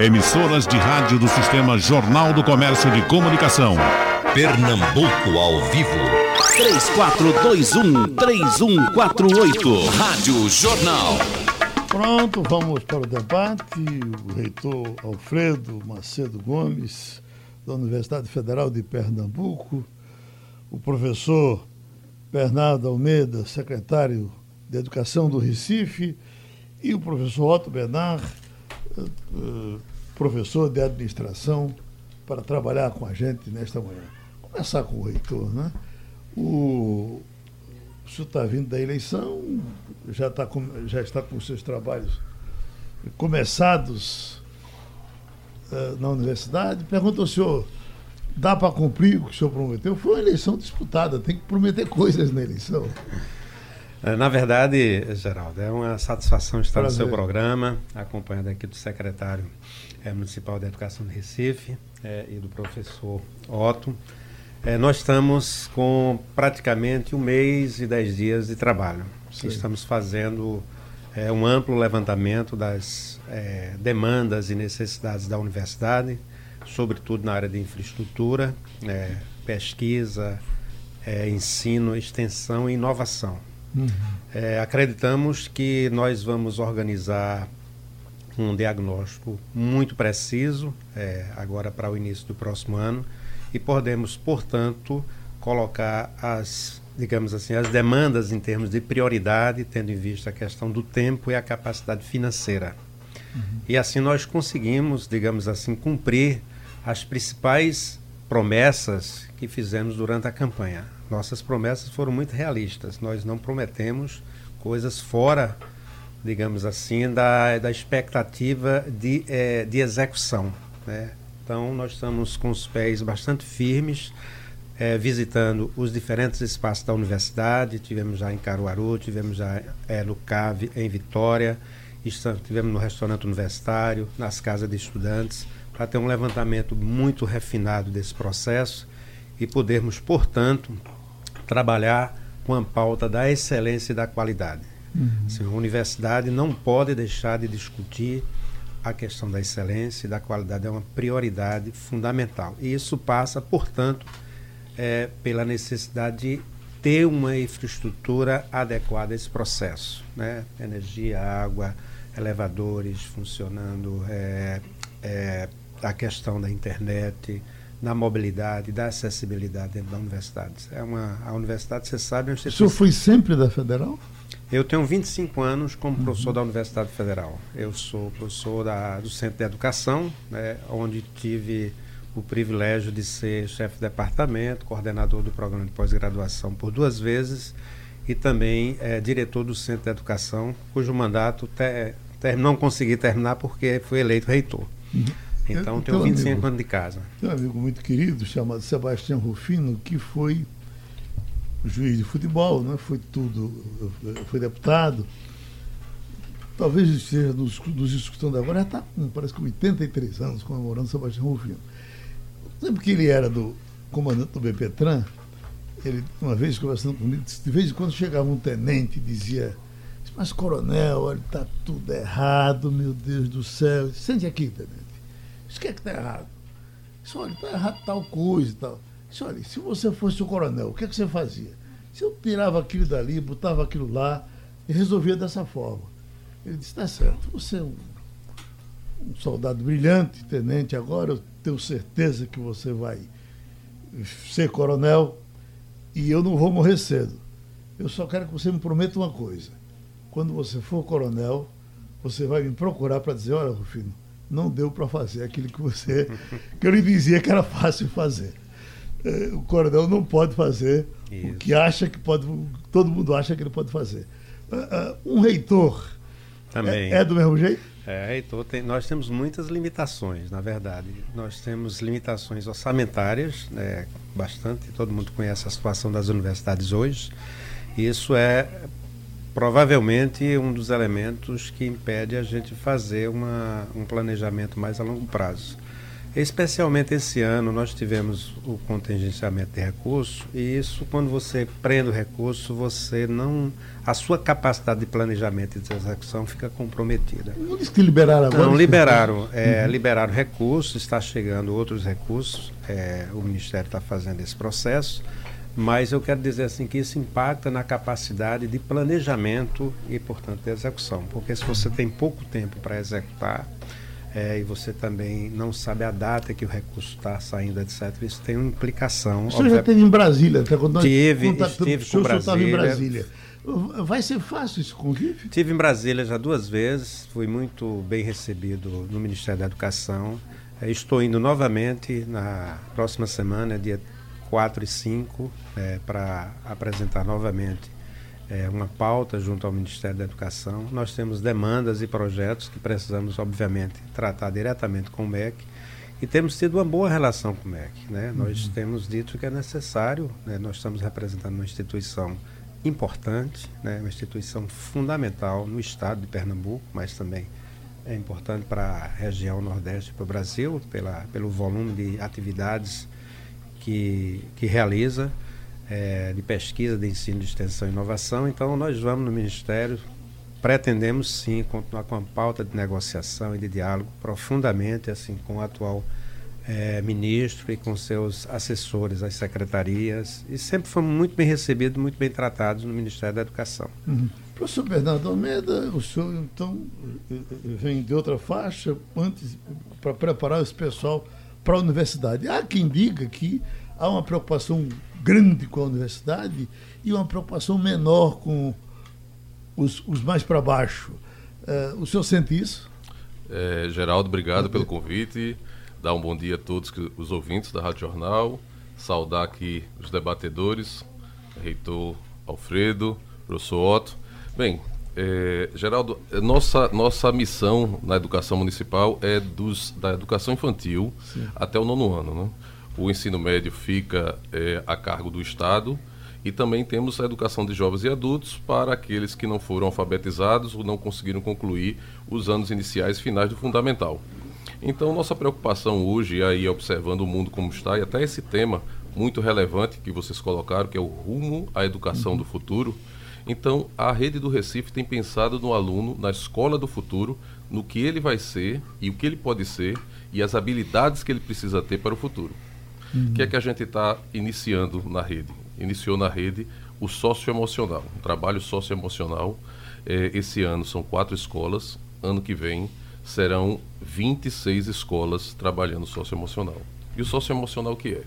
Emissoras de rádio do Sistema Jornal do Comércio de Comunicação. Pernambuco ao vivo. 3421-3148. Rádio Jornal. Pronto, vamos para o debate. O reitor Alfredo Macedo Gomes, da Universidade Federal de Pernambuco, o professor Bernardo Almeida, secretário de Educação do Recife, e o professor Otto Bernard, professor de administração, para trabalhar com a gente nesta manhã. Começar com o reitor, né? O, o senhor está vindo da eleição, já, tá com, já está com seus trabalhos começados uh, na universidade. Pergunta ao senhor, dá para cumprir o que o senhor prometeu? Foi uma eleição disputada, tem que prometer coisas na eleição. É, na verdade, Geraldo, é uma satisfação estar Prazer. no seu programa, acompanhado aqui do secretário é, municipal de Educação de Recife é, e do professor Otto. É, nós estamos com praticamente um mês e dez dias de trabalho. Sim. Estamos fazendo é, um amplo levantamento das é, demandas e necessidades da universidade, sobretudo na área de infraestrutura, é, pesquisa, é, ensino, extensão e inovação. Uhum. É, acreditamos que nós vamos organizar um diagnóstico muito preciso agora para o início do próximo ano e podemos, portanto, colocar as, digamos assim, as demandas em termos de prioridade, tendo em vista a questão do tempo e a capacidade financeira. Uhum. E assim nós conseguimos, digamos assim, cumprir as principais promessas que fizemos durante a campanha. Nossas promessas foram muito realistas. Nós não prometemos coisas fora, digamos assim, da, da expectativa de, é, de execução. Né? Então, nós estamos com os pés bastante firmes, é, visitando os diferentes espaços da universidade. Tivemos já em Caruaru, tivemos já é, no CAVE, em Vitória, tivemos no restaurante universitário, nas casas de estudantes, para ter um levantamento muito refinado desse processo e podermos, portanto, trabalhar com a pauta da excelência e da qualidade. Uhum. Assim, a universidade não pode deixar de discutir a questão da excelência e da qualidade é uma prioridade fundamental. E isso passa, portanto, é, pela necessidade de ter uma infraestrutura adequada a esse processo. Né? Energia, água, elevadores funcionando, é, é, a questão da internet, na mobilidade, da acessibilidade dentro da universidade. É uma, a universidade, você sabe... O senhor foi sempre da Federal? Eu tenho 25 anos como professor uhum. da Universidade Federal. Eu sou professor da, do Centro de Educação, né, onde tive o privilégio de ser chefe de departamento, coordenador do programa de pós-graduação por duas vezes e também é, diretor do Centro de Educação, cujo mandato te, te, não consegui terminar porque fui eleito reitor. Uhum. Então, eu, tenho 25 amigo, anos de casa. Tem um amigo muito querido chamado Sebastião Rufino, que foi juiz de futebol, né? foi tudo, foi deputado. Talvez esteja nos, nos escutando agora, já está com, parece que 83 anos, comemorando Sebastião Rufino. Lembro que ele era do comandante do BPTran, ele, uma vez conversando comigo, de vez em quando chegava um tenente e dizia, mas coronel, olha, está tudo errado, meu Deus do céu. Sente aqui, tenente. Isso que é que está errado? Isso, olha, está errado tal coisa e tal. Disse, olha, se você fosse o coronel, o que, é que você fazia? Se eu tirava aquilo dali, botava aquilo lá e resolvia dessa forma. Ele disse, tá certo, você é um, um soldado brilhante, tenente, agora eu tenho certeza que você vai ser coronel e eu não vou morrer cedo. Eu só quero que você me prometa uma coisa. Quando você for coronel, você vai me procurar para dizer, olha, Rufino, não deu para fazer aquilo que você que eu lhe dizia que era fácil fazer o coronel não pode fazer Isso. o que acha que pode, todo mundo acha que ele pode fazer. Uh, uh, um reitor também é, é, do mesmo jeito? É, reitor, tem, nós temos muitas limitações, na verdade. Nós temos limitações orçamentárias, né, bastante, todo mundo conhece a situação das universidades hoje. Isso é provavelmente um dos elementos que impede a gente fazer uma, um planejamento mais a longo prazo. Especialmente esse ano, nós tivemos o contingenciamento de recursos, e isso, quando você prende o recurso, você não. A sua capacidade de planejamento e de execução fica comprometida. Não disse que liberaram agora? Não, liberaram. É, uhum. Liberaram recursos, está chegando outros recursos, é, o Ministério está fazendo esse processo, mas eu quero dizer assim que isso impacta na capacidade de planejamento e, portanto, de execução. Porque se você tem pouco tempo para executar, é, e você também não sabe a data que o recurso está saindo, etc. Isso tem uma implicação. O senhor já esteve em Brasília, até quando tive, nós estive com Brasília. em Brasília. Vai ser fácil esse convite? Tive em Brasília já duas vezes, fui muito bem recebido no Ministério da Educação. É, estou indo novamente na próxima semana, dia 4 e 5, é, para apresentar novamente é, uma pauta junto ao Ministério da Educação. Nós temos demandas e projetos que precisamos, obviamente, tratar diretamente com o MEC e temos tido uma boa relação com o MEC. Né? Uhum. Nós temos dito que é necessário, né? nós estamos representando uma instituição importante, né? uma instituição fundamental no estado de Pernambuco, mas também é importante para a região Nordeste e para o Brasil, pela, pelo volume de atividades que, que realiza é, de pesquisa, de ensino, de extensão e inovação. Então, nós vamos no Ministério, pretendemos sim continuar com a pauta de negociação e de diálogo profundamente, assim, com o atual é, ministro e com seus assessores, as secretarias, e sempre fomos muito bem recebidos, muito bem tratados no Ministério da Educação. Uhum. Professor Bernardo Almeida, o senhor então vem de outra faixa antes para preparar esse pessoal para a universidade. Há quem diga que há uma preocupação grande com a universidade e uma preocupação menor com os, os mais para baixo. Uh, o senhor sente isso? É, Geraldo, obrigado pelo convite. Dar um bom dia a todos que, os ouvintes da Rádio Jornal. Saudar aqui os debatedores, reitor Alfredo, professor Otto. Bem, é, Geraldo, nossa, nossa missão na educação municipal é dos, da educação infantil Sim. até o nono ano. Né? o ensino médio fica é, a cargo do Estado e também temos a educação de jovens e adultos para aqueles que não foram alfabetizados ou não conseguiram concluir os anos iniciais e finais do fundamental. Então, nossa preocupação hoje, aí observando o mundo como está, e até esse tema muito relevante que vocês colocaram, que é o rumo à educação uhum. do futuro. Então, a rede do Recife tem pensado no aluno, na escola do futuro, no que ele vai ser e o que ele pode ser e as habilidades que ele precisa ter para o futuro. O que é que a gente está iniciando na rede? Iniciou na rede o socioemocional, um trabalho socioemocional. É, esse ano são quatro escolas, ano que vem serão 26 escolas trabalhando socioemocional. E o socioemocional o que é?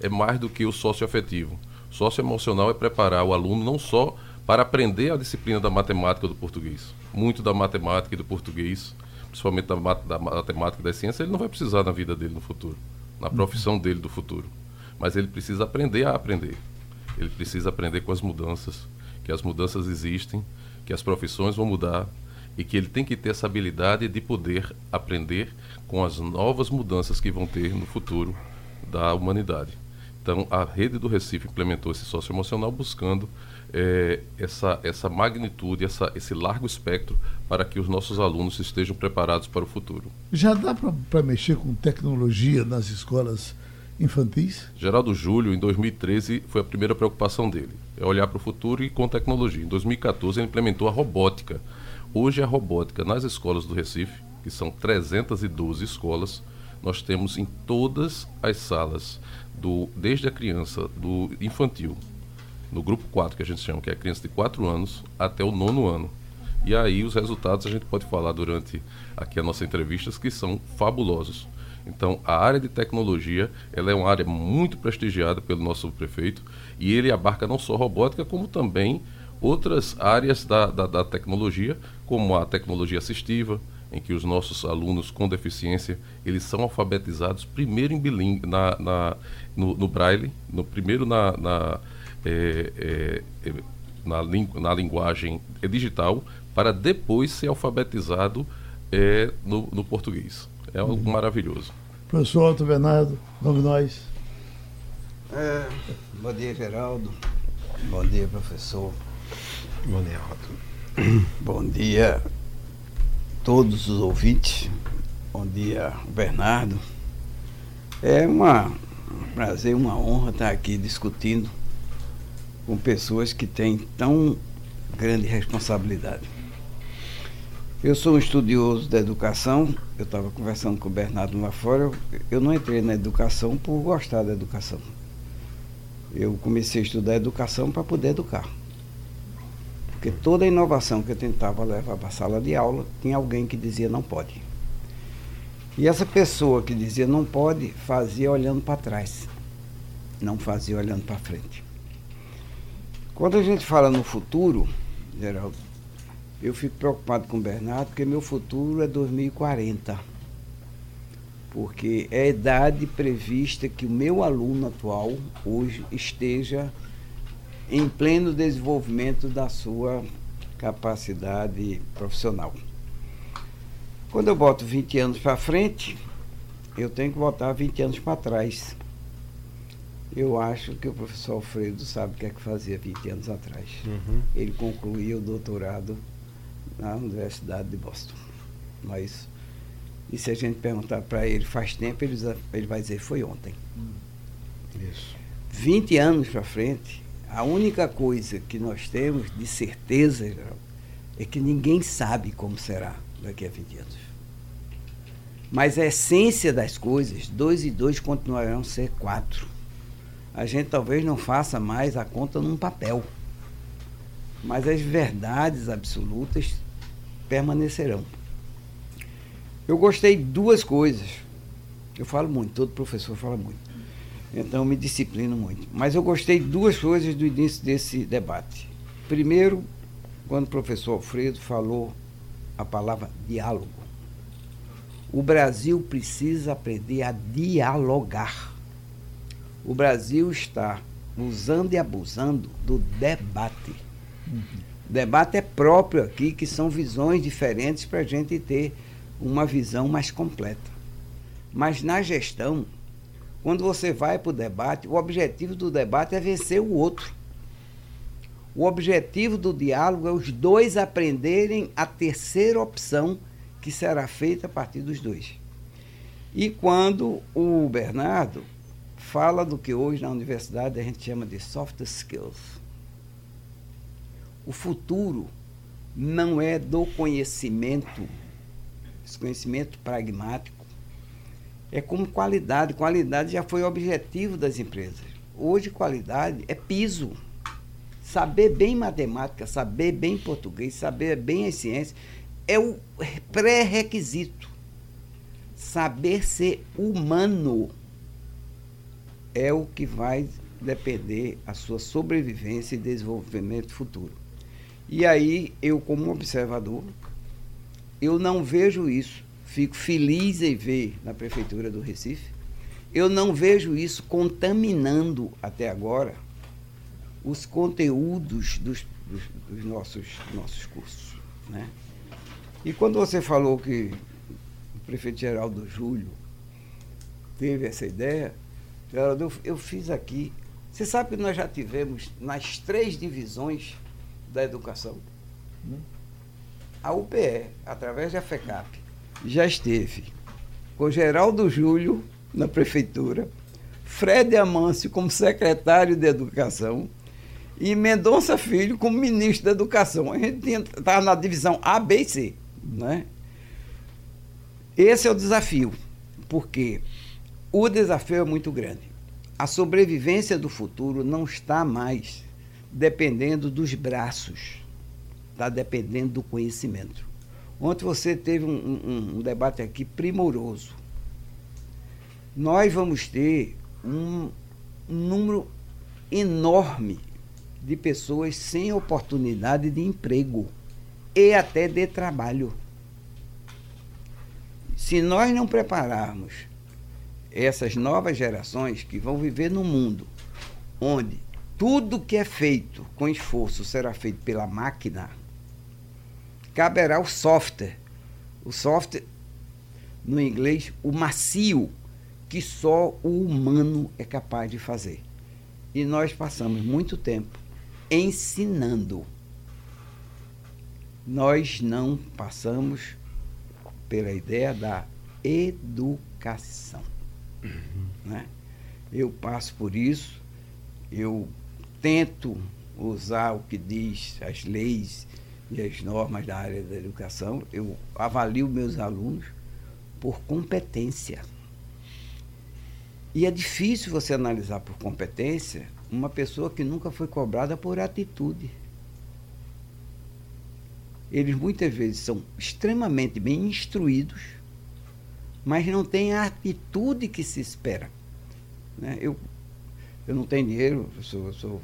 É mais do que o socioafetivo. Socioemocional é preparar o aluno não só para aprender a disciplina da matemática do português. Muito da matemática e do português, principalmente da, da matemática e da ciência, ele não vai precisar na vida dele no futuro na profissão dele do futuro. Mas ele precisa aprender a aprender. Ele precisa aprender com as mudanças, que as mudanças existem, que as profissões vão mudar e que ele tem que ter essa habilidade de poder aprender com as novas mudanças que vão ter no futuro da humanidade. Então, a rede do Recife implementou esse socioemocional buscando é, essa, essa magnitude, essa, esse largo espectro para que os nossos alunos estejam preparados para o futuro. Já dá para mexer com tecnologia nas escolas infantis? Geraldo Júlio, em 2013, foi a primeira preocupação dele. É olhar para o futuro e com tecnologia. Em 2014, ele implementou a robótica. Hoje, a robótica nas escolas do Recife, que são 312 escolas, nós temos em todas as salas, do, desde a criança, do infantil, no grupo 4, que a gente chama, que é a criança de 4 anos até o nono ano. E aí os resultados a gente pode falar durante aqui a nossa entrevista que são fabulosos. Então, a área de tecnologia, ela é uma área muito prestigiada pelo nosso prefeito e ele abarca não só robótica, como também outras áreas da, da, da tecnologia, como a tecnologia assistiva, em que os nossos alunos com deficiência, eles são alfabetizados primeiro em bilingue, na, na no, no, braille, no primeiro na, na é, é, na, na linguagem digital para depois ser alfabetizado é, no, no português. É algo uhum. maravilhoso. Professor Otto Bernardo, vamos nós. É, bom dia, Geraldo. Bom dia, professor. Bom dia, Otto. Bom dia todos os ouvintes. Bom dia, Bernardo. É uma, um prazer, uma honra estar aqui discutindo com pessoas que têm tão grande responsabilidade. Eu sou um estudioso da educação, eu estava conversando com o Bernardo lá fora, eu, eu não entrei na educação por gostar da educação. Eu comecei a estudar educação para poder educar. Porque toda inovação que eu tentava levar para a sala de aula, tinha alguém que dizia não pode. E essa pessoa que dizia não pode, fazia olhando para trás, não fazia olhando para frente. Quando a gente fala no futuro, Geraldo, eu fico preocupado com o Bernardo, porque meu futuro é 2040. Porque é a idade prevista que o meu aluno atual hoje esteja em pleno desenvolvimento da sua capacidade profissional. Quando eu boto 20 anos para frente, eu tenho que botar 20 anos para trás. Eu acho que o professor Alfredo sabe o que é que fazia 20 anos atrás. Uhum. Ele concluía o doutorado na Universidade de Boston. Mas, e se a gente perguntar para ele faz tempo, ele, ele vai dizer foi ontem. Isso. 20 anos para frente, a única coisa que nós temos de certeza é que ninguém sabe como será daqui a 20 anos. Mas a essência das coisas, dois e dois continuarão a ser quatro. A gente talvez não faça mais a conta num papel. Mas as verdades absolutas permanecerão. Eu gostei de duas coisas. Eu falo muito, todo professor fala muito. Então me disciplino muito. Mas eu gostei de duas coisas do início desse debate. Primeiro, quando o professor Alfredo falou a palavra diálogo. O Brasil precisa aprender a dialogar. O Brasil está usando e abusando do debate. Uhum. Debate é próprio aqui, que são visões diferentes para a gente ter uma visão mais completa. Mas na gestão, quando você vai para o debate, o objetivo do debate é vencer o outro. O objetivo do diálogo é os dois aprenderem a terceira opção que será feita a partir dos dois. E quando o Bernardo fala do que hoje na universidade a gente chama de soft skills. O futuro não é do conhecimento, esse conhecimento pragmático, é como qualidade. Qualidade já foi objetivo das empresas. Hoje, qualidade é piso. Saber bem matemática, saber bem português, saber bem as ciências é o pré-requisito. Saber ser humano é o que vai depender a sua sobrevivência e desenvolvimento futuro. E aí, eu como observador, eu não vejo isso. Fico feliz em ver na prefeitura do Recife. Eu não vejo isso contaminando até agora os conteúdos dos, dos, dos nossos, nossos cursos. Né? E quando você falou que o prefeito Geraldo Júlio teve essa ideia, Geraldo, eu, eu fiz aqui. Você sabe que nós já tivemos nas três divisões da educação. A UPE, através da FECAP, já esteve com Geraldo Júlio na prefeitura, Fred Amâncio como secretário de Educação e Mendonça Filho como ministro da Educação. A gente estava na divisão A, B e C. Né? Esse é o desafio, porque o desafio é muito grande. A sobrevivência do futuro não está mais dependendo dos braços, está dependendo do conhecimento. Ontem você teve um, um, um, debate aqui primoroso. Nós vamos ter um, um número enorme de pessoas sem oportunidade de emprego e até de trabalho. Se nós não prepararmos essas novas gerações que vão viver num mundo onde tudo que é feito com esforço será feito pela máquina, caberá o software. O software, no inglês, o macio, que só o humano é capaz de fazer. E nós passamos muito tempo ensinando nós não passamos pela ideia da educação. Né? Eu passo por isso, eu tento usar o que diz as leis e as normas da área da educação, eu avalio meus alunos por competência. E é difícil você analisar por competência uma pessoa que nunca foi cobrada por atitude. Eles muitas vezes são extremamente bem instruídos, mas não têm a atitude que se espera. Né? Eu, eu não tenho dinheiro, eu sou, sou,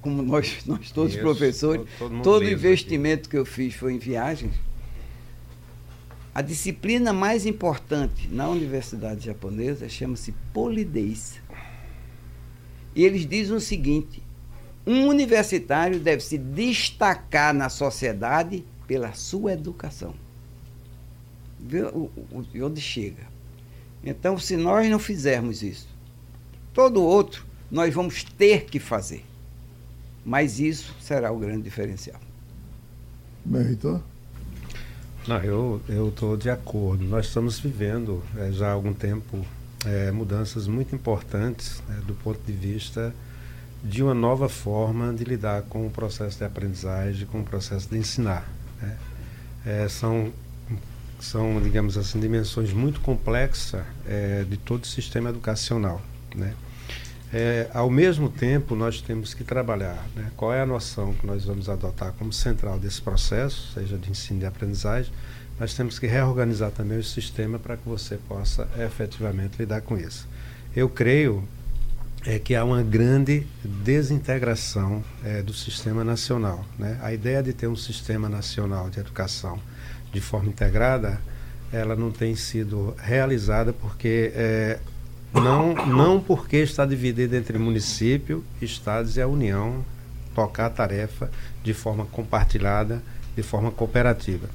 como nós, nós todos Isso, professores, todo, todo, todo investimento aqui. que eu fiz foi em viagens. A disciplina mais importante na universidade japonesa chama-se polidez. E eles dizem o seguinte: um universitário deve se destacar na sociedade pela sua educação. Vê onde chega. Então, se nós não fizermos isso, todo outro nós vamos ter que fazer. Mas isso será o grande diferencial. Meritor? Não, eu estou de acordo. Nós estamos vivendo é, já há algum tempo é, mudanças muito importantes né, do ponto de vista de uma nova forma de lidar com o processo de aprendizagem, com o processo de ensinar. Né? É, são, são, digamos assim, dimensões muito complexas é, de todo o sistema educacional. Né? É, ao mesmo tempo, nós temos que trabalhar né? qual é a noção que nós vamos adotar como central desse processo, seja de ensino e aprendizagem, nós temos que reorganizar também o sistema para que você possa efetivamente lidar com isso. Eu creio é que há uma grande desintegração é, do sistema nacional. Né? A ideia de ter um sistema nacional de educação de forma integrada, ela não tem sido realizada porque é, não, não porque está dividida entre município, estados e a União tocar a tarefa de forma compartilhada, de forma cooperativa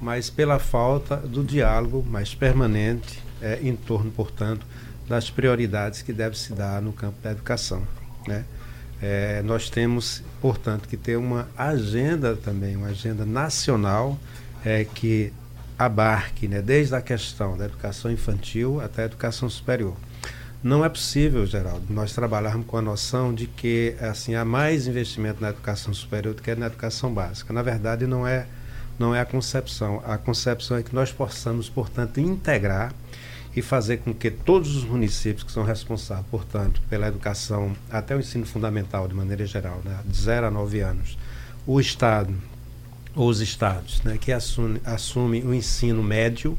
mas pela falta do diálogo mais permanente é, em torno, portanto, das prioridades que deve se dar no campo da educação. Né? É, nós temos, portanto, que ter uma agenda também, uma agenda nacional é, que abarque né, desde a questão da educação infantil até a educação superior. Não é possível, Geraldo, nós trabalharmos com a noção de que assim há mais investimento na educação superior do que na educação básica. Na verdade, não é não é a concepção. A concepção é que nós possamos, portanto, integrar e fazer com que todos os municípios que são responsáveis, portanto, pela educação até o ensino fundamental, de maneira geral, né, de 0 a 9 anos, o Estado, ou os estados, né, que assume, assume o ensino médio,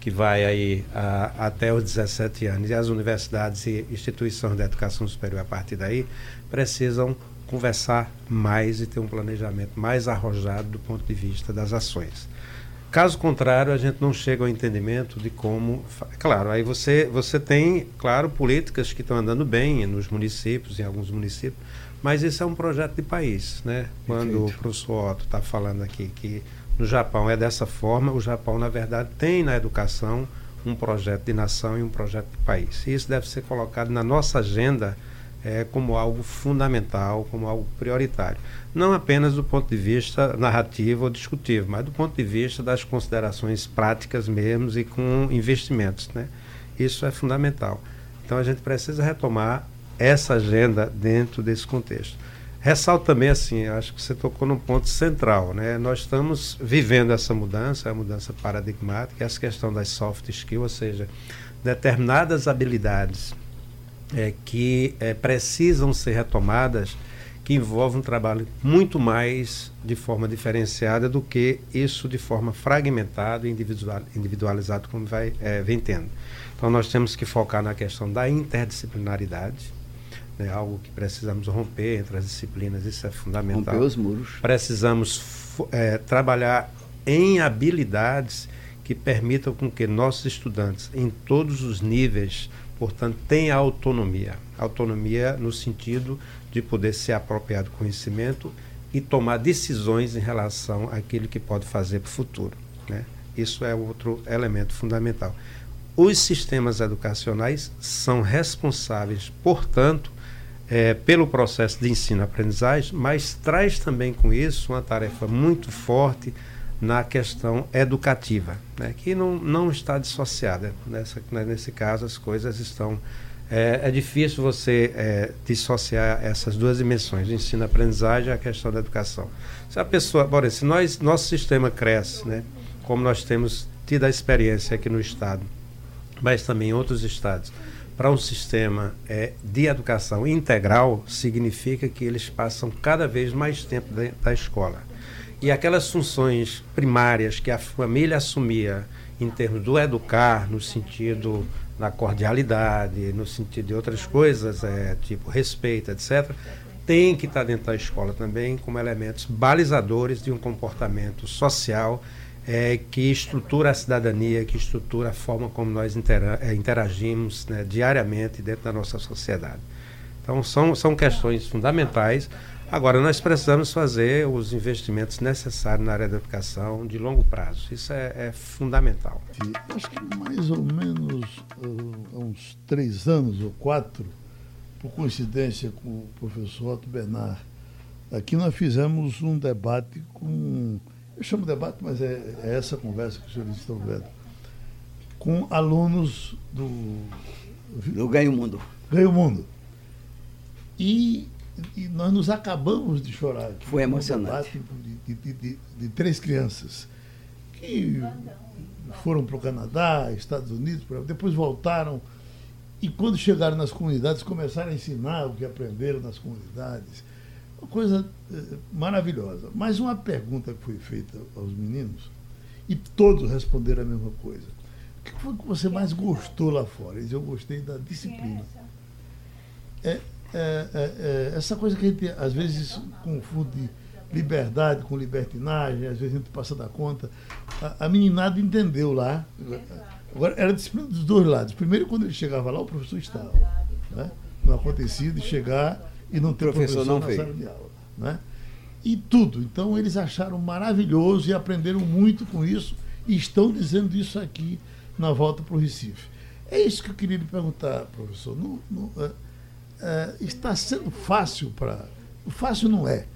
que vai aí a, até os 17 anos, e as universidades e instituições de educação superior a partir daí, precisam conversar mais e ter um planejamento mais arrojado do ponto de vista das ações. Caso contrário, a gente não chega ao entendimento de como. Claro, aí você, você tem, claro, políticas que estão andando bem nos municípios, em alguns municípios, mas isso é um projeto de país. Né? Quando o professor Otto está falando aqui que no Japão é dessa forma, o Japão, na verdade, tem na educação um projeto de nação e um projeto de país. E isso deve ser colocado na nossa agenda é, como algo fundamental, como algo prioritário. Não apenas do ponto de vista narrativo ou discutivo, mas do ponto de vista das considerações práticas mesmo e com investimentos. Né? Isso é fundamental. Então a gente precisa retomar essa agenda dentro desse contexto. Ressalto também assim, acho que você tocou num ponto central, né? Nós estamos vivendo essa mudança, a mudança paradigmática, essa questão das soft skills, ou seja, determinadas habilidades é, que é, precisam ser retomadas, que envolvem um trabalho muito mais de forma diferenciada do que isso de forma fragmentada e individual, individualizada, como vai, é, vem tendo. Então, nós temos que focar na questão da interdisciplinaridade, né, algo que precisamos romper entre as disciplinas, isso é fundamental. Romper os muros. Precisamos é, trabalhar em habilidades que permitam com que nossos estudantes, em todos os níveis, portanto, tem autonomia. Autonomia no sentido de poder se apropriar do conhecimento e tomar decisões em relação àquilo que pode fazer para o futuro. Né? Isso é outro elemento fundamental. Os sistemas educacionais são responsáveis, portanto, é, pelo processo de ensino-aprendizagem, mas traz também com isso uma tarefa muito forte na questão educativa, né, que não, não está dissociada. Nessa, né, nesse caso, as coisas estão. É, é difícil você é, dissociar essas duas dimensões, ensino-aprendizagem e a questão da educação. Se a pessoa, bora, se nós, nosso sistema cresce, né, como nós temos tido a experiência aqui no Estado, mas também em outros estados, para um sistema é, de educação integral, significa que eles passam cada vez mais tempo dentro da escola. E aquelas funções primárias que a família assumia em termos do educar, no sentido da cordialidade, no sentido de outras coisas, é, tipo respeito, etc., tem que estar dentro da escola também como elementos balizadores de um comportamento social é, que estrutura a cidadania, que estrutura a forma como nós é, interagimos né, diariamente dentro da nossa sociedade. Então, são, são questões fundamentais Agora, nós precisamos fazer os investimentos necessários na área da educação de longo prazo. Isso é, é fundamental. Acho que mais ou menos uh, há uns três anos ou quatro, por coincidência com o professor Otto Bernard, aqui nós fizemos um debate com. Eu chamo de debate, mas é, é essa conversa que os senhores estão vendo. Com alunos do. Do Ganho Mundo. Ganho Mundo. E e nós nos acabamos de chorar. Foi emocionante. De, de, de, de, três crianças que foram para o Canadá, Estados Unidos, depois voltaram e quando chegaram nas comunidades começaram a ensinar o que aprenderam nas comunidades. Uma coisa eh, maravilhosa. Mas uma pergunta que foi feita aos meninos e todos responderam a mesma coisa. O que foi que você mais gostou lá fora? Eles, eu gostei da disciplina. É, é, é, é, essa coisa que a gente às vezes confunde liberdade com libertinagem, às vezes a gente passa da conta. A, a meninada entendeu lá. Agora, era disciplina dos dois lados. Primeiro, quando ele chegava lá, o professor estava. Né? Não acontecia de chegar e não ter professor, professor não na veio. sala de aula. Né? E tudo. Então, eles acharam maravilhoso e aprenderam muito com isso e estão dizendo isso aqui na volta para o Recife. É isso que eu queria lhe perguntar, professor. No, é, é, está sendo fácil para. Fácil não é,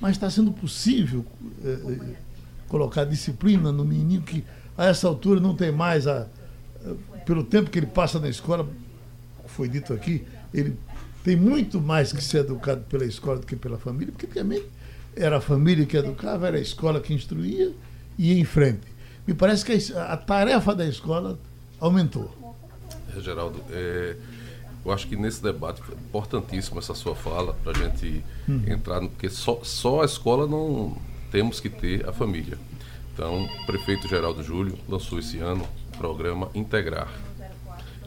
mas está sendo possível é, colocar disciplina no menino que a essa altura não tem mais a. Pelo tempo que ele passa na escola, foi dito aqui, ele tem muito mais que ser educado pela escola do que pela família, porque também era a família que educava, era a escola que instruía e ia em frente. Me parece que a, tarefa da escola aumentou. Geraldo, é, eu acho que nesse debate foi importantíssimo essa sua fala para a gente hum. entrar, porque só, só a escola não temos que ter a família. Então, o prefeito Geraldo Júlio lançou esse ano o programa Integrar.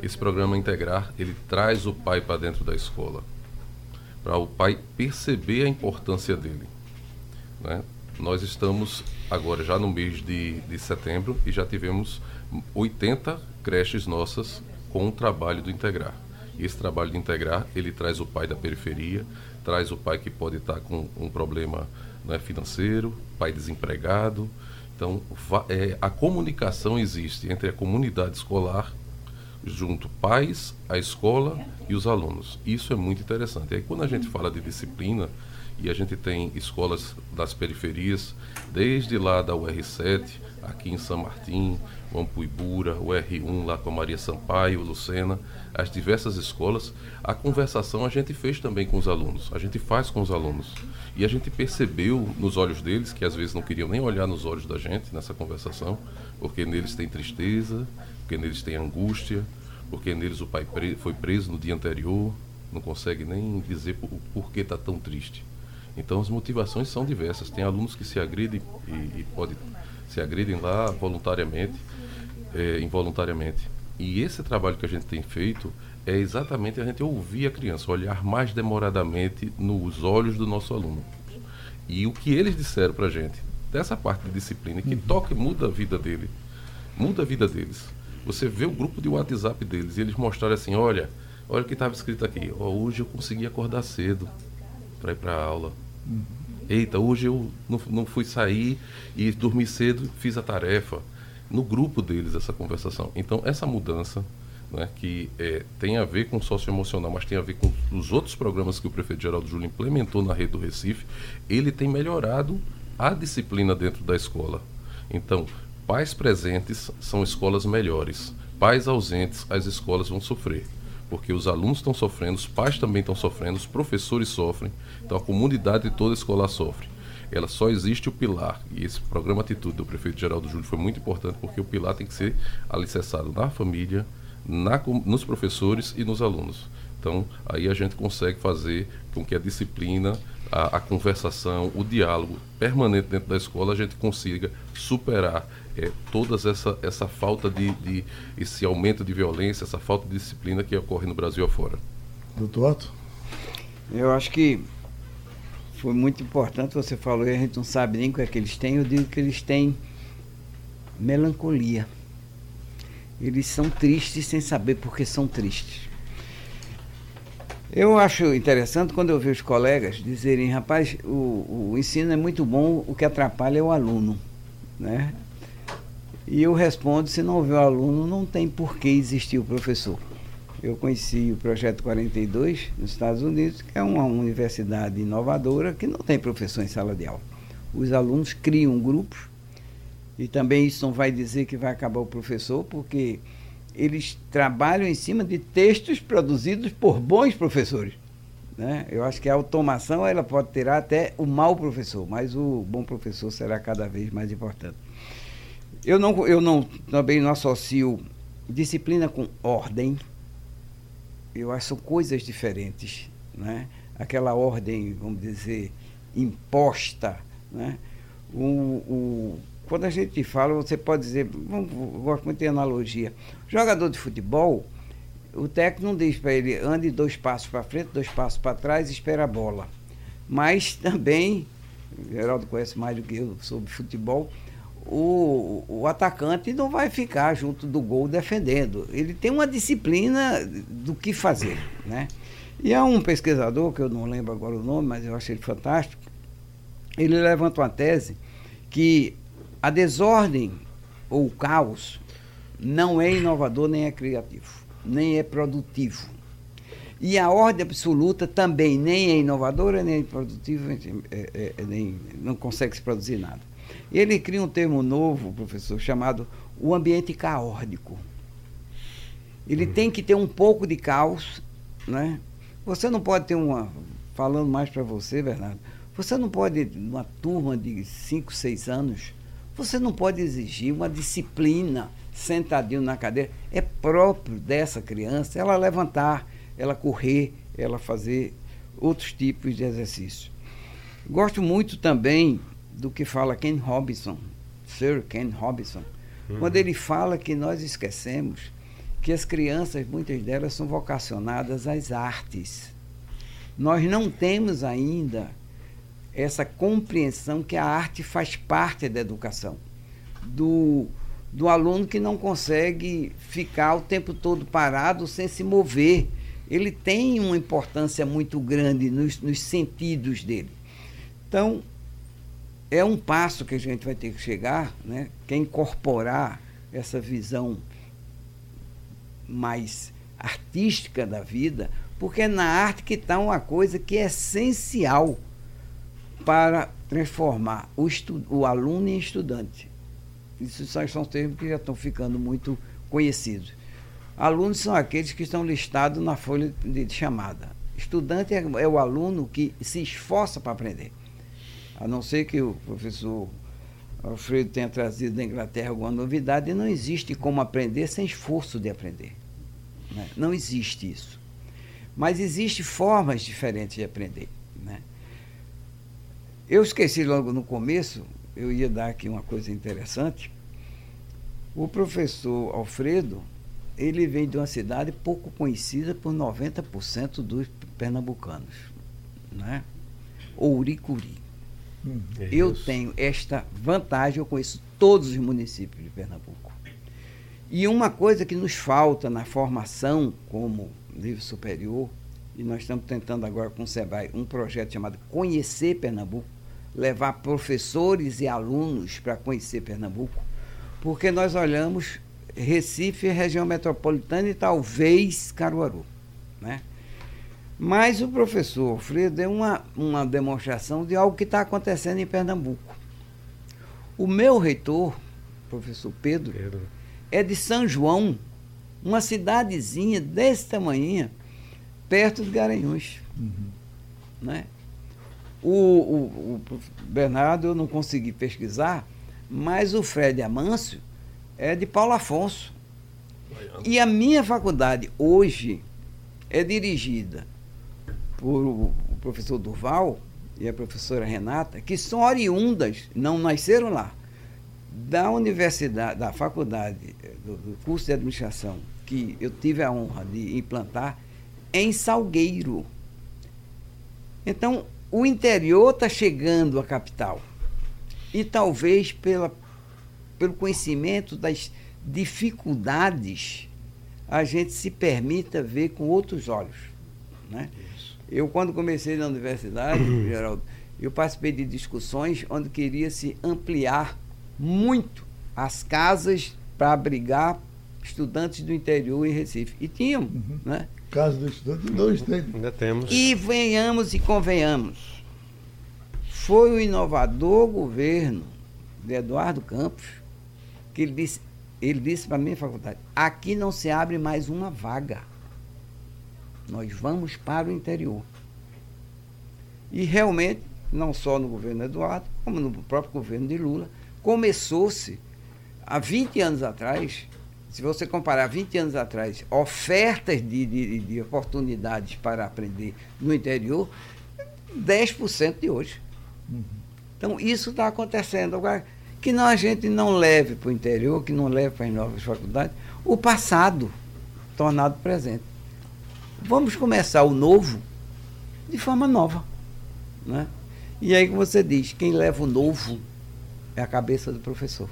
Esse programa Integrar, ele traz o pai para dentro da escola, para o pai perceber a importância dele. Né? Nós estamos agora já no mês de, de setembro e já tivemos 80 creches nossas com o trabalho do Integrar. Esse trabalho de integrar, ele traz o pai da periferia, traz o pai que pode estar com um problema né, financeiro, pai desempregado. Então, é, a comunicação existe entre a comunidade escolar, junto pais, a escola e os alunos. Isso é muito interessante. Aí, quando a gente fala de disciplina, e a gente tem escolas das periferias, desde lá da UR7, aqui em São Martim, o Ampuibura, o R1 lá com a Maria Sampaio, Lucena, as diversas escolas, a conversação a gente fez também com os alunos, a gente faz com os alunos. E a gente percebeu nos olhos deles, que às vezes não queriam nem olhar nos olhos da gente nessa conversação, porque neles tem tristeza, porque neles tem angústia, porque neles o pai pre foi preso no dia anterior, não consegue nem dizer por, o porquê está tão triste. Então as motivações são diversas. Tem alunos que se agridem e, e pode se agridem lá voluntariamente, é, involuntariamente. E esse trabalho que a gente tem feito é exatamente a gente ouvir a criança, olhar mais demoradamente nos olhos do nosso aluno. E o que eles disseram para a gente, dessa parte de disciplina, que uhum. toca e muda a vida dele, muda a vida deles. Você vê o grupo de WhatsApp deles e eles mostraram assim: olha, olha o que estava escrito aqui. Oh, hoje eu consegui acordar cedo para ir para a aula. Uhum. Eita, hoje eu não, não fui sair e dormi cedo, fiz a tarefa no grupo deles essa conversação. Então, essa mudança, né, que é, tem a ver com o socioemocional, mas tem a ver com os outros programas que o prefeito Geraldo Júlio implementou na rede do Recife, ele tem melhorado a disciplina dentro da escola. Então, pais presentes são escolas melhores. Pais ausentes, as escolas vão sofrer. Porque os alunos estão sofrendo, os pais também estão sofrendo, os professores sofrem, então a comunidade toda escolar sofre ela só existe o pilar. E esse programa Atitude do prefeito Geraldo Júlio foi muito importante porque o pilar tem que ser alicerçado na família, na, nos professores e nos alunos. Então, aí a gente consegue fazer com que a disciplina, a, a conversação, o diálogo permanente dentro da escola, a gente consiga superar é, toda essa, essa falta de, de, esse aumento de violência, essa falta de disciplina que ocorre no Brasil afora. Doutor Otto? Eu acho que foi muito importante, você falou, e a gente não sabe nem o que é que eles têm, eu digo que eles têm melancolia. Eles são tristes sem saber por que são tristes. Eu acho interessante quando eu vejo os colegas dizerem, rapaz, o, o ensino é muito bom, o que atrapalha é o aluno. Né? E eu respondo, se não houver o aluno, não tem por que existir o professor eu conheci o Projeto 42 nos Estados Unidos, que é uma universidade inovadora que não tem professor em sala de aula. Os alunos criam grupos, e também isso não vai dizer que vai acabar o professor, porque eles trabalham em cima de textos produzidos por bons professores. Né? Eu acho que a automação ela pode ter até o mau professor, mas o bom professor será cada vez mais importante. Eu não, eu não também não associo disciplina com ordem, eu acho que são coisas diferentes. Né? Aquela ordem, vamos dizer, imposta. Né? O, o, quando a gente fala, você pode dizer, gosto muito de analogia. Jogador de futebol, o técnico não diz para ele ande dois passos para frente, dois passos para trás, espera a bola. Mas também, Geraldo conhece mais do que eu sobre futebol, o, o atacante não vai ficar junto do gol defendendo. Ele tem uma disciplina do que fazer. Né? E há um pesquisador, que eu não lembro agora o nome, mas eu achei ele fantástico, ele levanta uma tese que a desordem ou o caos não é inovador nem é criativo, nem é produtivo. E a ordem absoluta também nem é inovadora, nem é produtiva, é, é, nem, não consegue se produzir nada. Ele cria um termo novo, professor, chamado o ambiente caórdico. Ele hum. tem que ter um pouco de caos, né? Você não pode ter uma, falando mais para você, Bernardo, você não pode, numa turma de 5, 6 anos, você não pode exigir uma disciplina sentadinho na cadeira. É próprio dessa criança ela levantar, ela correr, ela fazer outros tipos de exercício. Gosto muito também do que fala Ken Robinson, Sir Ken Robinson, uhum. quando ele fala que nós esquecemos que as crianças, muitas delas, são vocacionadas às artes. Nós não temos ainda essa compreensão que a arte faz parte da educação. Do, do aluno que não consegue ficar o tempo todo parado sem se mover. Ele tem uma importância muito grande nos, nos sentidos dele. Então, é um passo que a gente vai ter que chegar, né, que é incorporar essa visão mais artística da vida, porque é na arte que está uma coisa que é essencial para transformar o, o aluno em estudante. Isso são termos que já estão ficando muito conhecidos. Alunos são aqueles que estão listados na folha de chamada. Estudante é, é o aluno que se esforça para aprender. A não ser que o professor Alfredo tenha trazido da Inglaterra alguma novidade, não existe como aprender sem esforço de aprender. Né? Não existe isso. Mas existem formas diferentes de aprender. Né? Eu esqueci logo no começo, eu ia dar aqui uma coisa interessante. O professor Alfredo, ele vem de uma cidade pouco conhecida por 90% dos pernambucanos, né? Ouricuri. Hum, eu tenho esta vantagem, eu conheço todos os municípios de Pernambuco. E uma coisa que nos falta na formação como nível superior, e nós estamos tentando agora com o SEBRAE um projeto chamado Conhecer Pernambuco, levar professores e alunos para conhecer Pernambuco, porque nós olhamos Recife, região metropolitana e talvez Caruaru. Né? Mas o professor Alfredo deu uma, uma demonstração de algo que está acontecendo em Pernambuco. O meu reitor, professor Pedro, Pedro. é de São João, uma cidadezinha desse tamanho, perto de Garanhuns. Né? O, o, o Bernardo eu não consegui pesquisar, mas o Fred Amâncio é de Paulo Afonso. E a minha faculdade hoje é dirigida por o professor Durval e a professora Renata, que são oriundas, não nasceram lá, da universidade, da faculdade, do, do curso de administração, que eu tive a honra de implantar, em Salgueiro. Então, o interior está chegando à capital. E talvez pela, pelo conhecimento das dificuldades, a gente se permita ver com outros olhos. Né? Eu, quando comecei na universidade, Geraldo, eu participei de discussões onde queria se ampliar muito as casas para abrigar estudantes do interior em Recife. E tinham, Uhum. né? Casa do estudante, dois tem. Ainda temos. E venhamos e convenhamos. Foi o inovador governo de Eduardo Campos que ele disse, ele disse para a minha faculdade: aqui não se abre mais uma vaga. Nós vamos para o interior. E realmente, não só no governo Eduardo, como no próprio governo de Lula, começou-se há 20 anos atrás, se você comparar 20 anos atrás, ofertas de, de, de oportunidades para aprender no interior, 10% de hoje. Então, isso está acontecendo. Agora, que não, a gente não leve para o interior, que não leve para as novas faculdades, o passado tornado presente. Vamos começar o novo de forma nova. Né? E aí que você diz, quem leva o novo é a cabeça do professor.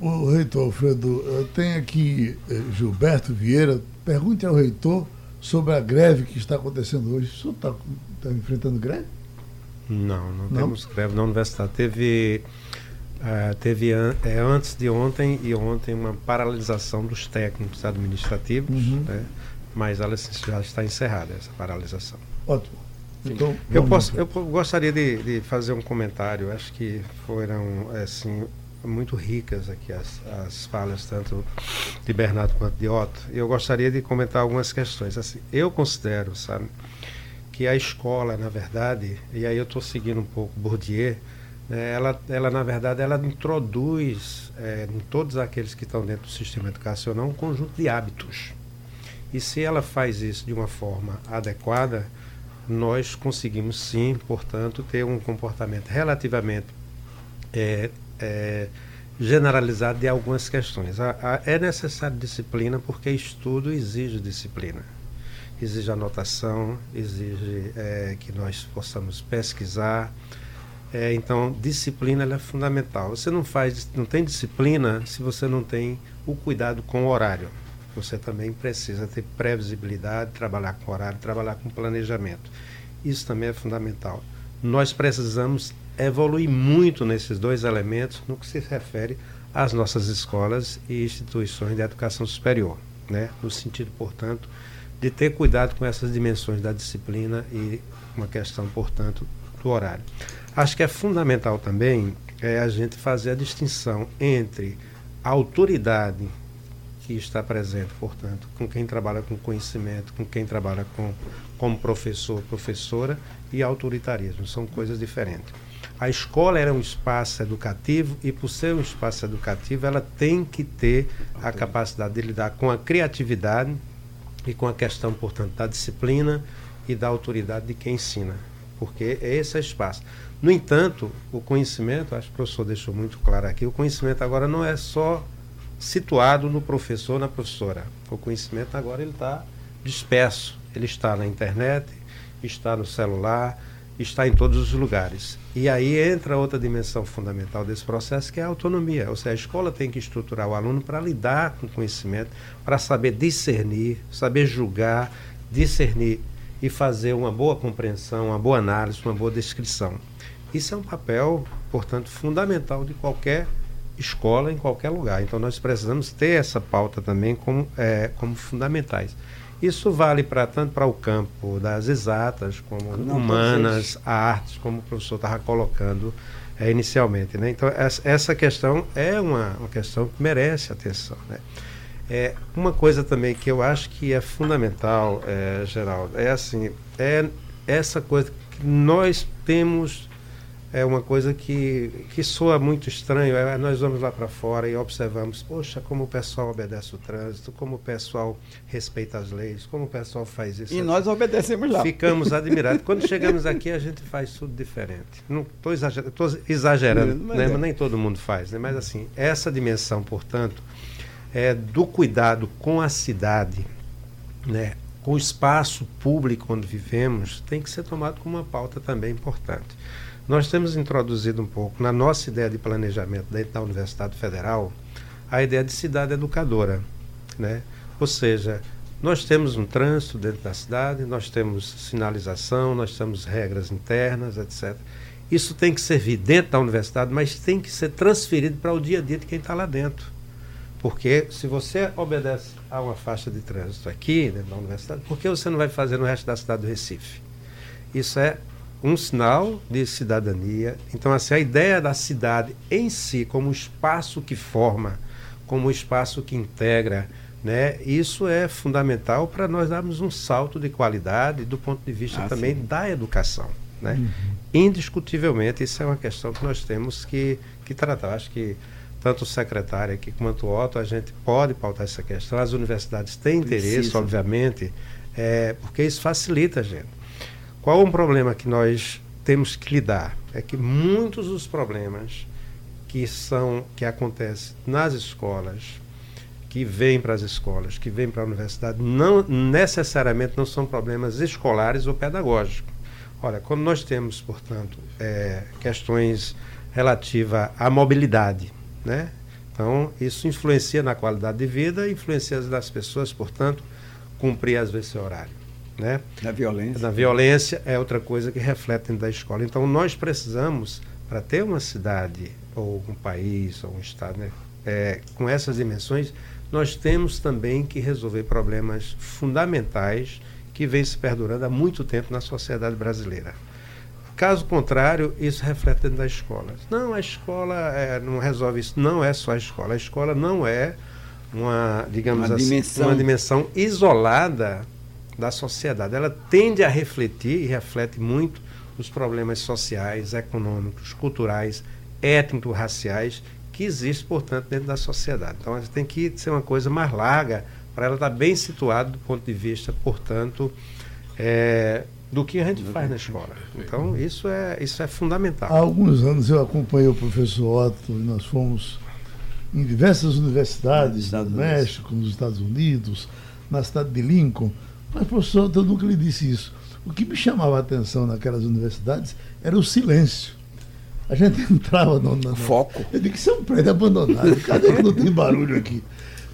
O, reitor Alfredo, eh, tem aqui eh, Gilberto Vieira. Pergunte ao reitor sobre a greve que está acontecendo hoje. O senhor está tá enfrentando greve? Não, não, Não? temos greve na universidade. Teve, ah, teve an- é, antes de ontem e ontem uma paralisação dos técnicos administrativos, Uhum. né? mas ela já está encerrada, essa paralisação. Ótimo. Então, Eu, posso, eu gostaria de, de fazer um comentário. Acho que foram assim muito ricas aqui as, as falas tanto de Bernardo quanto de Otto. Eu gostaria de comentar algumas questões. Assim, eu considero, sabe, que a escola, na verdade, e aí eu estou seguindo um pouco Bourdieu, né, ela, ela na verdade ela introduz eh, em todos aqueles que estão dentro do sistema educacional um conjunto de hábitos. E se ela faz isso de uma forma adequada, nós conseguimos sim, portanto, ter um comportamento relativamente é, é, generalizado de algumas questões. A- a- é necessário disciplina porque estudo exige disciplina. Exige anotação, exige é, que nós possamos pesquisar. É, então, disciplina é fundamental. Você não faz, não tem disciplina se você não tem o cuidado com o horário. Você também precisa ter previsibilidade, trabalhar com horário, trabalhar com planejamento. Isso também é fundamental. Nós precisamos evoluir muito nesses dois elementos no que se refere às nossas escolas e instituições de educação superior, né? No sentido, portanto, de ter cuidado com essas dimensões da disciplina e uma questão, portanto, do horário. Acho que é fundamental também é, a gente fazer a distinção entre a autoridade que está presente, portanto, com quem trabalha com conhecimento, com quem trabalha com como professor, professora e autoritarismo, são coisas diferentes. A escola era um espaço educativo e por ser um espaço educativo, ela tem que ter a capacidade de lidar com a criatividade e com a questão, portanto, da disciplina e da autoridade de quem ensina, porque esse é o espaço. No entanto, o conhecimento, acho que o professor deixou muito claro aqui, o conhecimento agora não é só situado no professor, na professora. O conhecimento agora ele está disperso. Ele está na internet, está no celular, está em todos os lugares. E aí entra outra dimensão fundamental desse processo, que é a autonomia. Ou seja, a escola tem que estruturar o aluno para lidar com o conhecimento, para saber discernir, saber julgar, discernir e fazer uma boa compreensão, uma boa análise, uma boa descrição. Isso é um papel, portanto, fundamental de qualquer escola em qualquer lugar. Então nós precisamos ter essa pauta também como, é, como fundamentais. Isso vale para tanto para o campo das exatas, como Não, humanas, artes, como o professor estava colocando é, inicialmente. Né? Então, essa questão é uma, uma questão que merece atenção. Né? É, uma coisa também que eu acho que é fundamental, é, Geraldo, é assim, é essa coisa que nós temos é uma coisa que, que soa muito estranho. É, nós vamos lá para fora e observamos, poxa, como o pessoal obedece o trânsito, como o pessoal respeita as leis, como o pessoal faz isso. E nós obedecemos lá. Ficamos admirados. Quando chegamos aqui, a gente faz tudo diferente. Não estou exagerando, exagerando né? é. mas nem todo mundo faz. Né? Mas assim, essa dimensão, portanto, é do cuidado com a cidade, né? com o espaço público onde vivemos, tem que ser tomado como uma pauta também importante. Nós temos introduzido um pouco na nossa ideia de planejamento dentro da Universidade Federal a ideia de cidade educadora, né? Ou seja, nós temos um trânsito dentro da cidade, nós temos sinalização, nós temos regras internas, etc. Isso tem que servir dentro da universidade, mas tem que ser transferido para o dia a dia de quem está lá dentro. Porque se você obedece a uma faixa de trânsito aqui dentro da universidade, por que você não vai fazer no resto da cidade do Recife? Isso é um sinal de cidadania. Então, assim, a ideia da cidade em si, como espaço que forma, como espaço que integra, né, isso é fundamental para nós darmos um salto de qualidade do ponto de vista ah, também sim. da educação. Né? Uhum. Indiscutivelmente, isso é uma questão que nós temos que, que tratar. Acho que tanto o secretário aqui quanto o Otto, a gente pode pautar essa questão. As universidades têm Precisa. interesse, obviamente, é, porque isso facilita a gente. Qual um problema que nós temos que lidar? É que muitos dos problemas que são que acontecem nas escolas, que vêm para as escolas, que vêm para a universidade, não necessariamente não são problemas escolares ou pedagógicos. Olha, quando nós temos, portanto, é, questões relativas à mobilidade, né? Então, isso influencia na qualidade de vida, influencia nas pessoas, portanto, cumprir às vezes seu horário. Né? Na violência. Na violência é outra coisa que reflete dentro da escola. Então, nós precisamos, para ter uma cidade, ou um país, ou um estado, né? é, com essas dimensões, nós temos também que resolver problemas fundamentais que vêm se perdurando há muito tempo na sociedade brasileira. Caso contrário, isso reflete dentro da escola. Não, a escola é, não resolve isso. Não é só a escola. A escola não é uma, digamos uma assim, dimensão. uma dimensão isolada da sociedade. Ela tende a refletir e reflete muito os problemas sociais, econômicos, culturais, étnico-raciais que existem, portanto, dentro da sociedade. Então, ela tem que ser uma coisa mais larga para ela estar bem situada do ponto de vista, portanto, é, do que a gente faz na escola. Então, isso é, isso é fundamental. Há alguns anos eu acompanhei o professor Otto e nós fomos em diversas universidades no México, nos Estados Unidos, na cidade de Lincoln, mas, professor, eu nunca lhe disse isso. O que me chamava a atenção naquelas universidades era o silêncio. A gente entrava no, no, foco. Eu disse que isso é um prédio abandonado. Cadê que não tem barulho aqui?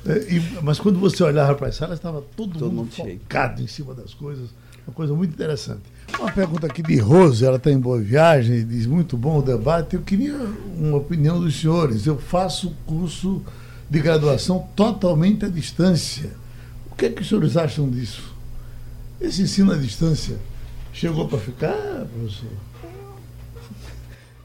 É, e, mas quando você olhava para as salas, estava todo, todo, mundo, mundo focado em cima das coisas. Uma coisa muito interessante. Uma pergunta aqui de Rose, ela está em boa viagem, diz muito bom o debate. Eu queria uma opinião dos senhores. Eu faço curso de graduação totalmente à distância. O que é que os senhores acham disso? Esse ensino à distância chegou para ficar, professor?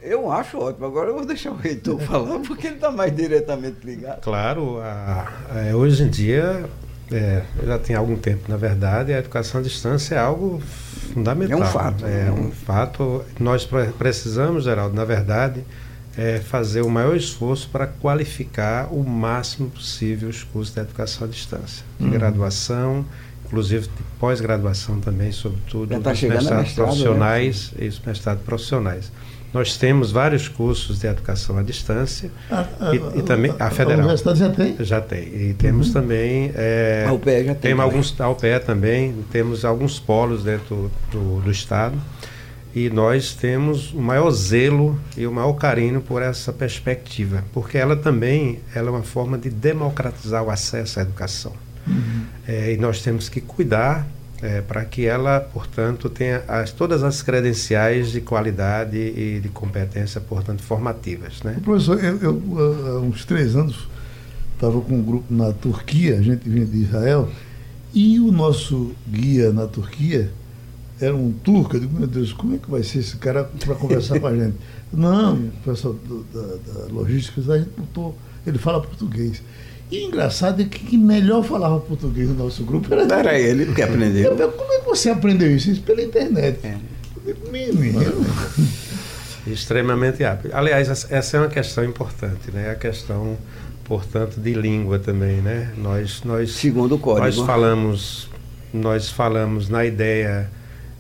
Eu acho ótimo. Agora eu vou deixar o reitor falar, porque ele está mais diretamente ligado. Claro, a, a, hoje em dia, é, já tem algum tempo, na verdade, a educação à distância é algo fundamental. É um fato. É né? um fato. Nós precisamos, Geraldo, na verdade, é fazer o maior esforço para qualificar o máximo possível os cursos de educação à distância, de uhum. graduação inclusive de pós-graduação também, sobretudo tá os mestrados profissionais né? e os mestrados profissionais. Nós temos vários cursos de educação à distância a, a, e, e, também a federal. A universidade já tem? Já tem. E temos uhum. também. É, a UPE já tem. Temos alguns, a UPE também, temos alguns polos dentro do, do Estado. E nós temos o maior zelo e o maior carinho por essa perspectiva, porque ela também ela é uma forma de democratizar o acesso à educação. Uhum. É, e nós temos que cuidar é, para que ela, portanto, tenha as, todas as credenciais de qualidade e de competência, portanto, formativas. Né? Professor, eu, eu há uns três anos estava com um grupo na Turquia, a gente vinha de Israel, e o nosso guia na Turquia era um turco. Eu digo, meu Deus, como é que vai ser esse cara para conversar com a gente? Não, o pessoal do, da, da logística, a gente botou, ele fala português. E engraçado é que quem melhor falava português no nosso grupo era, era ele, que aprendeu. Eu, como é que você aprendeu isso? Isso pela internet. É. Menino. Extremamente rápido. Aliás, essa é uma questão importante, né? A questão, portanto, de língua também, né? Nós, nós, Segundo o código. Nós falamos, nós falamos na ideia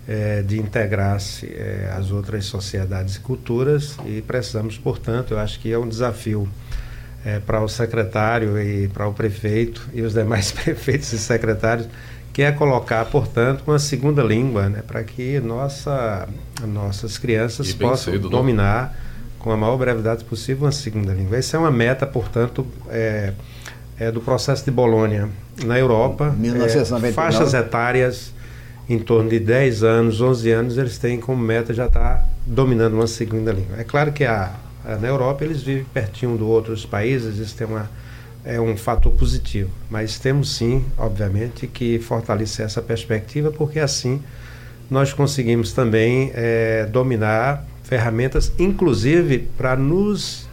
é, de integrar-se é, às outras sociedades e culturas e precisamos, portanto, eu acho que é um desafio é, para o secretário e para o prefeito e os demais prefeitos e secretários que é colocar, portanto, uma segunda língua, né, para que nossa, nossas crianças possam cedo, né? dominar não? com a maior brevidade possível uma segunda língua. Essa é uma meta, portanto, é, é do processo de Bolônia na Europa. 1999. É, faixas etárias em torno de 10 anos, 11 anos, eles têm como meta já estar tá dominando uma segunda língua. É claro que a, na Europa eles vivem pertinho de outros países, isso tem uma é um fator positivo. Mas temos sim, obviamente, que fortalecer essa perspectiva, porque assim nós conseguimos também é, dominar ferramentas, inclusive para nos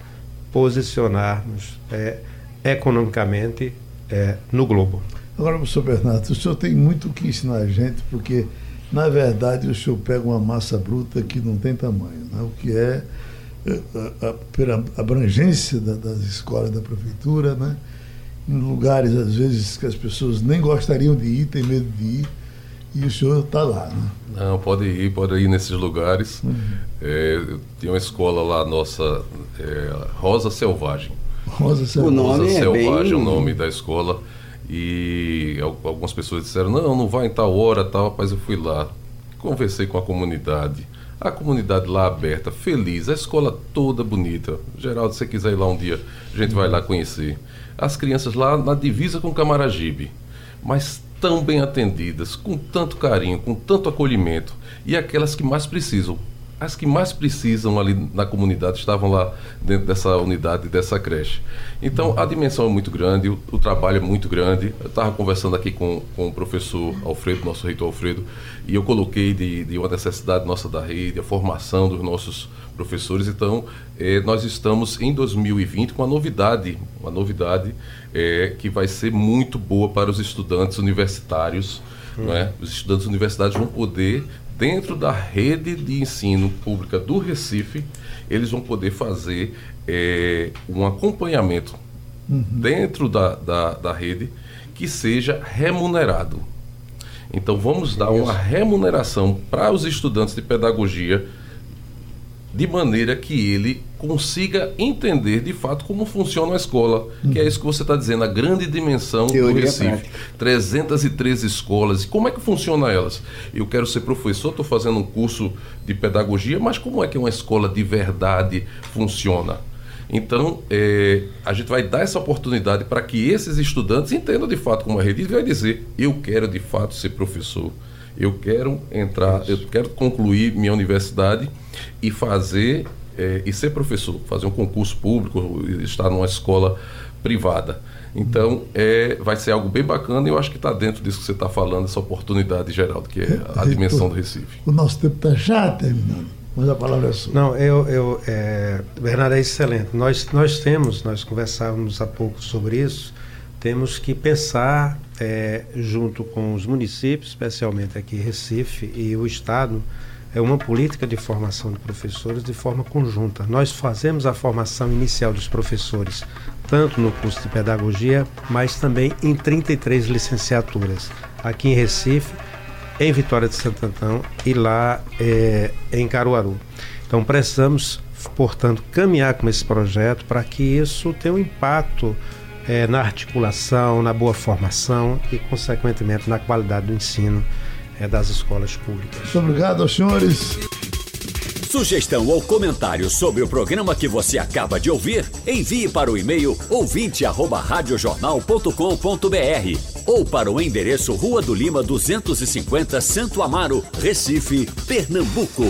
posicionarmos é, economicamente é, no globo. Agora, professor Bernardo, o senhor tem muito o que ensinar a gente, porque, na verdade, o senhor pega uma massa bruta que não tem tamanho, né? o que é pela abrangência da, das escolas da prefeitura, né? em lugares, às vezes, que as pessoas nem gostariam de ir, têm medo de ir, e o senhor está lá. Né? Não, pode ir, pode ir nesses lugares. Uhum. É, tem uma escola lá, nossa, é, Rosa Selvagem. Rosa Selvagem. O nome Rosa é Selvagem é bem... o nome da escola. E algumas pessoas disseram, não, não vai em tal hora, tal, rapaz, eu fui lá. Conversei com a comunidade a comunidade lá aberta, feliz, a escola toda bonita. Geraldo, se você quiser ir lá um dia, a gente vai lá conhecer. As crianças lá na divisa com Camaragibe, mas tão bem atendidas, com tanto carinho, com tanto acolhimento. E aquelas que mais precisam, as que mais precisam ali na comunidade estavam lá dentro dessa unidade, dessa creche. Então a dimensão é muito grande, o, o trabalho é muito grande. Eu estava conversando aqui com, com o professor Alfredo, nosso reitor Alfredo, e eu coloquei de, de uma necessidade nossa da rede, a formação dos nossos professores. Então eh, nós estamos em 2020 com uma novidade, uma novidade eh, que vai ser muito boa para os estudantes universitários. Hum. Não é? Os estudantes universitários vão poder dentro da rede de ensino pública do Recife, eles vão poder fazer é, um acompanhamento uhum. dentro da, da, da, rede que seja remunerado. Então, vamos dar uma remuneração para os estudantes de pedagogia de maneira que ele consiga entender de fato como funciona a escola, uhum. que é isso que você está dizendo, a grande dimensão Teoria do Recife. Prática. 303 escolas, e como é que funciona elas? Eu quero ser professor, estou fazendo um curso de pedagogia, mas como é que uma escola de verdade funciona? Então, é, a gente vai dar essa oportunidade para que esses estudantes entendam de fato como a rede e vai dizer: eu quero de fato ser professor, eu quero entrar, eu quero concluir minha universidade e fazer é, e ser professor, fazer um concurso público, estar numa escola privada. Então, é, vai ser algo bem bacana e eu acho que está dentro disso que você está falando, essa oportunidade, Geraldo, que é a dimensão do Recife. O nosso tempo está já terminando, mas a palavra é sua. Não, eu, eu é, Bernardo, é excelente. Nós, nós temos, nós conversávamos há pouco sobre isso, temos que pensar é, junto com os municípios, especialmente aqui Recife e o Estado, é uma política de formação de professores de forma conjunta. Nós fazemos a formação inicial dos professores, tanto no curso de pedagogia, mas também em 33 licenciaturas, aqui em Recife, em Vitória de Santo Antão e lá é, em Caruaru. Então precisamos, portanto, caminhar com esse projeto para que isso tenha um impacto é, na articulação, na boa formação e, consequentemente, na qualidade do ensino é, das escolas públicas. Muito obrigado aos senhores. Sugestão ou comentário sobre o programa que você acaba de ouvir, envie para o e-mail ouvinte@radiojornal.com.br ou para o endereço Rua do Lima 250, Santo Amaro, Recife, Pernambuco.